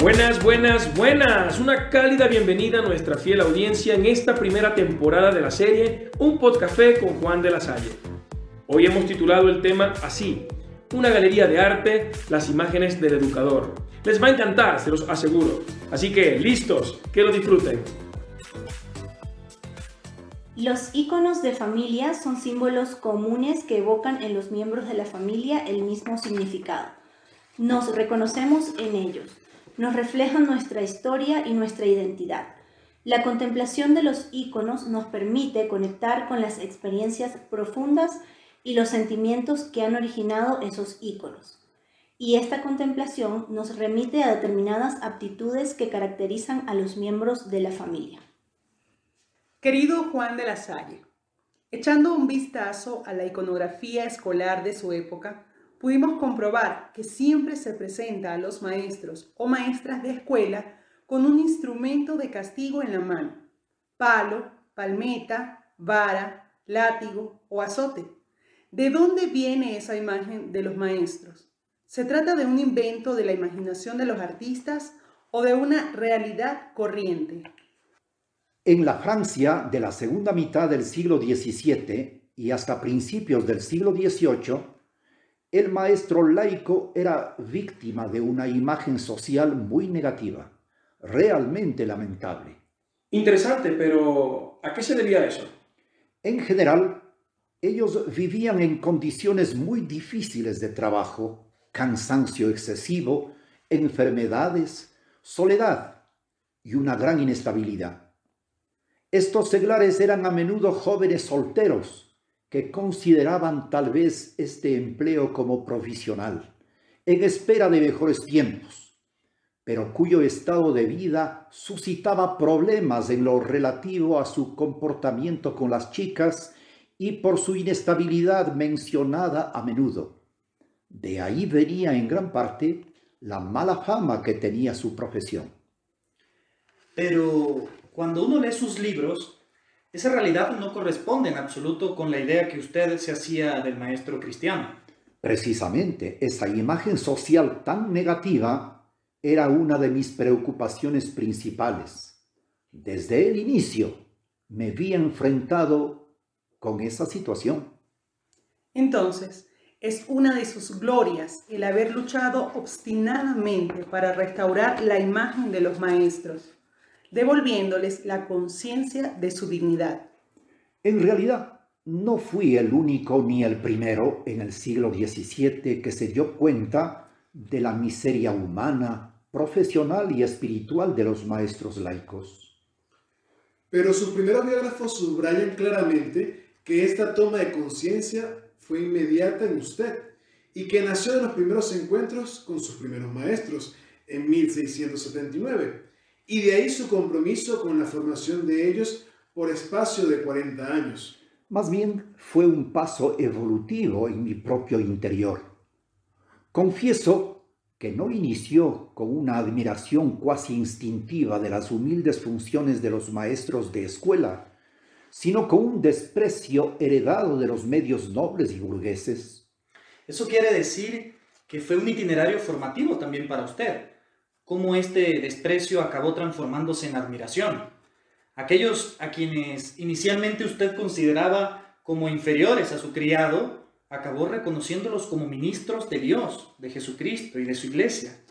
Buenas, buenas, buenas. Una cálida bienvenida a nuestra fiel audiencia en esta primera temporada de la serie Un Podcafé con Juan de la Salle. Hoy hemos titulado el tema así, una galería de arte, las imágenes del educador. Les va a encantar, se los aseguro. Así que, listos, que lo disfruten. Los iconos de familia son símbolos comunes que evocan en los miembros de la familia el mismo significado. Nos reconocemos en ellos nos reflejan nuestra historia y nuestra identidad. La contemplación de los íconos nos permite conectar con las experiencias profundas y los sentimientos que han originado esos íconos. Y esta contemplación nos remite a determinadas aptitudes que caracterizan a los miembros de la familia. Querido Juan de la Salle, echando un vistazo a la iconografía escolar de su época, pudimos comprobar que siempre se presenta a los maestros o maestras de escuela con un instrumento de castigo en la mano, palo, palmeta, vara, látigo o azote. ¿De dónde viene esa imagen de los maestros? ¿Se trata de un invento de la imaginación de los artistas o de una realidad corriente? En la Francia de la segunda mitad del siglo XVII y hasta principios del siglo XVIII, el maestro laico era víctima de una imagen social muy negativa, realmente lamentable. Interesante, pero ¿a qué se debía eso? En general, ellos vivían en condiciones muy difíciles de trabajo, cansancio excesivo, enfermedades, soledad y una gran inestabilidad. Estos seglares eran a menudo jóvenes solteros, que consideraban tal vez este empleo como provisional, en espera de mejores tiempos, pero cuyo estado de vida suscitaba problemas en lo relativo a su comportamiento con las chicas y por su inestabilidad mencionada a menudo. De ahí venía en gran parte la mala fama que tenía su profesión. Pero cuando uno lee sus libros, esa realidad no corresponde en absoluto con la idea que usted se hacía del maestro cristiano. Precisamente, esa imagen social tan negativa era una de mis preocupaciones principales. Desde el inicio me vi enfrentado con esa situación. Entonces, es una de sus glorias el haber luchado obstinadamente para restaurar la imagen de los maestros devolviéndoles la conciencia de su dignidad. En realidad, no fui el único ni el primero en el siglo XVII que se dio cuenta de la miseria humana, profesional y espiritual de los maestros laicos. Pero sus primeros biógrafos subrayan claramente que esta toma de conciencia fue inmediata en usted y que nació de los primeros encuentros con sus primeros maestros en 1679 y de ahí su compromiso con la formación de ellos por espacio de 40 años. Más bien fue un paso evolutivo en mi propio interior. Confieso que no inició con una admiración cuasi instintiva de las humildes funciones de los maestros de escuela, sino con un desprecio heredado de los medios nobles y burgueses. Eso quiere decir que fue un itinerario formativo también para usted cómo este desprecio acabó transformándose en admiración. Aquellos a quienes inicialmente usted consideraba como inferiores a su criado, acabó reconociéndolos como ministros de Dios, de Jesucristo y de su iglesia.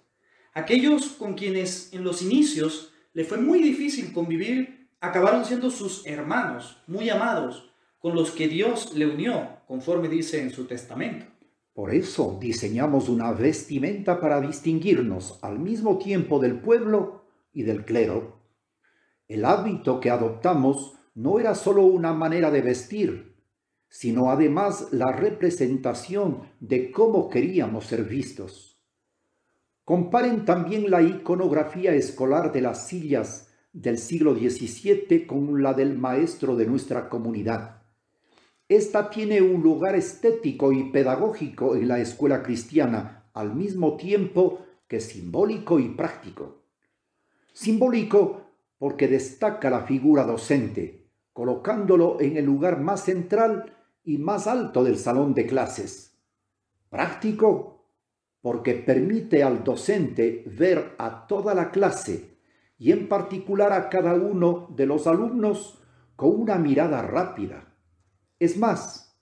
Aquellos con quienes en los inicios le fue muy difícil convivir, acabaron siendo sus hermanos, muy amados, con los que Dios le unió, conforme dice en su testamento. Por eso diseñamos una vestimenta para distinguirnos al mismo tiempo del pueblo y del clero. El hábito que adoptamos no era sólo una manera de vestir, sino además la representación de cómo queríamos ser vistos. Comparen también la iconografía escolar de las sillas del siglo XVII con la del maestro de nuestra comunidad. Esta tiene un lugar estético y pedagógico en la escuela cristiana, al mismo tiempo que simbólico y práctico. Simbólico porque destaca la figura docente, colocándolo en el lugar más central y más alto del salón de clases. Práctico, porque permite al docente ver a toda la clase y en particular a cada uno de los alumnos con una mirada rápida. Es más,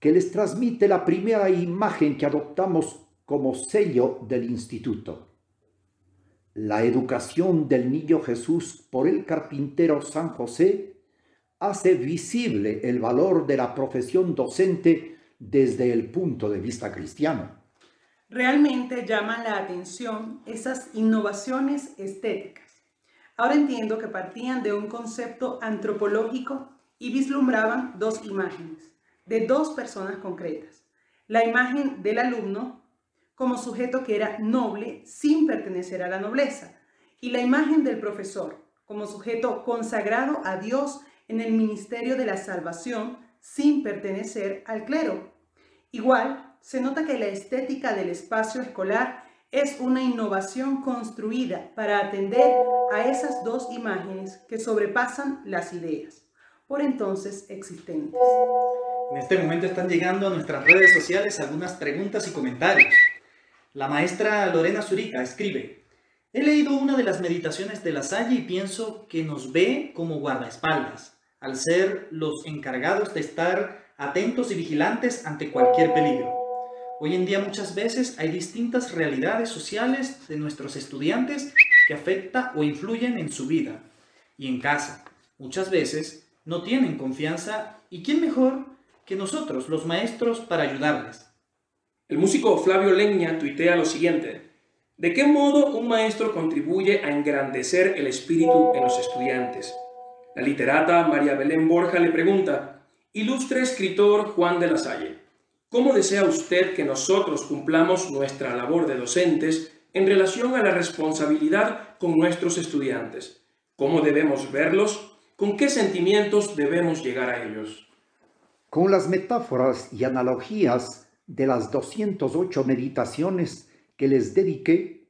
que les transmite la primera imagen que adoptamos como sello del instituto. La educación del niño Jesús por el carpintero San José hace visible el valor de la profesión docente desde el punto de vista cristiano. Realmente llaman la atención esas innovaciones estéticas. Ahora entiendo que partían de un concepto antropológico y vislumbraban dos imágenes de dos personas concretas. La imagen del alumno como sujeto que era noble sin pertenecer a la nobleza y la imagen del profesor como sujeto consagrado a Dios en el ministerio de la salvación sin pertenecer al clero. Igual, se nota que la estética del espacio escolar es una innovación construida para atender a esas dos imágenes que sobrepasan las ideas, por entonces existentes. En este momento están llegando a nuestras redes sociales algunas preguntas y comentarios. La maestra Lorena Zurica escribe, he leído una de las meditaciones de la Salle y pienso que nos ve como guardaespaldas al ser los encargados de estar atentos y vigilantes ante cualquier peligro. Hoy en día muchas veces hay distintas realidades sociales de nuestros estudiantes que afectan o influyen en su vida y en casa. Muchas veces no tienen confianza y quién mejor que nosotros, los maestros, para ayudarles. El músico Flavio Leña tuitea lo siguiente. ¿De qué modo un maestro contribuye a engrandecer el espíritu en los estudiantes? La literata María Belén Borja le pregunta, Ilustre escritor Juan de la Salle, ¿cómo desea usted que nosotros cumplamos nuestra labor de docentes en relación a la responsabilidad con nuestros estudiantes? ¿Cómo debemos verlos? ¿Con qué sentimientos debemos llegar a ellos? Con las metáforas y analogías de las 208 meditaciones que les dediqué,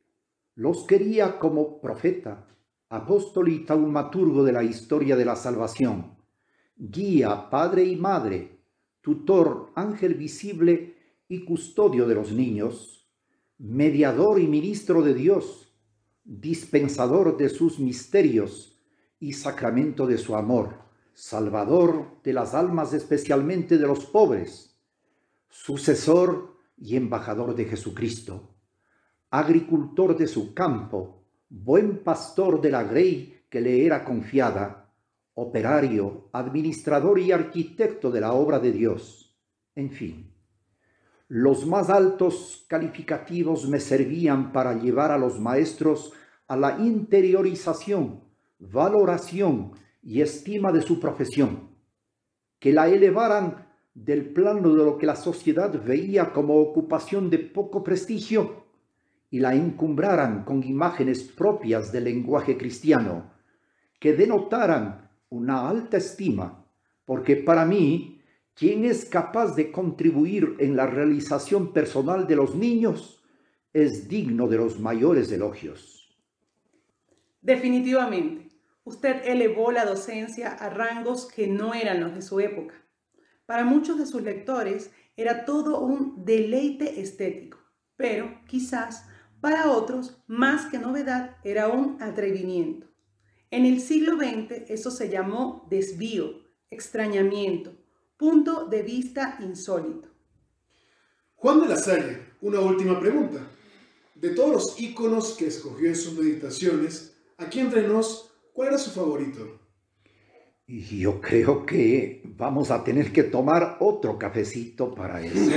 los quería como profeta, apóstol y taumaturgo de la historia de la salvación, guía, padre y madre, tutor, ángel visible y custodio de los niños, mediador y ministro de Dios, dispensador de sus misterios y sacramento de su amor, salvador de las almas especialmente de los pobres, sucesor y embajador de Jesucristo, agricultor de su campo, buen pastor de la grey que le era confiada, operario, administrador y arquitecto de la obra de Dios. En fin, los más altos calificativos me servían para llevar a los maestros a la interiorización, valoración y estima de su profesión, que la elevaran del plano de lo que la sociedad veía como ocupación de poco prestigio y la encumbraran con imágenes propias del lenguaje cristiano, que denotaran una alta estima, porque para mí, quien es capaz de contribuir en la realización personal de los niños es digno de los mayores elogios. Definitivamente, usted elevó la docencia a rangos que no eran los de su época. Para muchos de sus lectores era todo un deleite estético, pero quizás para otros, más que novedad, era un atrevimiento. En el siglo XX eso se llamó desvío, extrañamiento, punto de vista insólito. Juan de la Salle, una última pregunta. De todos los íconos que escogió en sus meditaciones, aquí entre nos, ¿cuál era su favorito? Yo creo que vamos a tener que tomar otro cafecito para eso.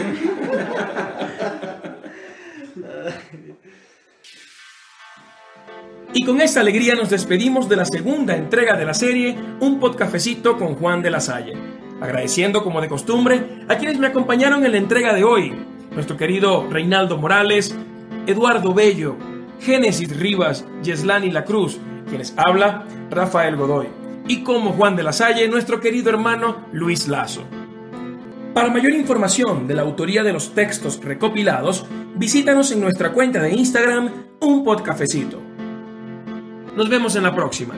Y con esta alegría nos despedimos de la segunda entrega de la serie Un Podcafecito con Juan de la Salle. Agradeciendo como de costumbre a quienes me acompañaron en la entrega de hoy. Nuestro querido Reinaldo Morales, Eduardo Bello, Génesis Rivas, Yeslani La Cruz, quienes habla Rafael Godoy. Y como Juan de la Salle, nuestro querido hermano Luis Lazo. Para mayor información de la autoría de los textos recopilados, visítanos en nuestra cuenta de Instagram, un podcafecito. Nos vemos en la próxima.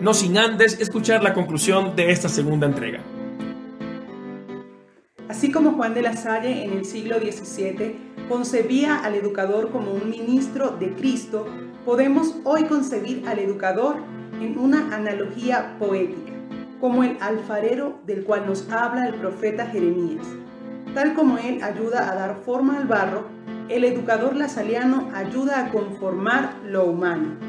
no sin antes escuchar la conclusión de esta segunda entrega. Así como Juan de la Salle en el siglo XVII concebía al educador como un ministro de Cristo, podemos hoy concebir al educador en una analogía poética, como el alfarero del cual nos habla el profeta Jeremías. Tal como él ayuda a dar forma al barro, el educador lasaliano ayuda a conformar lo humano.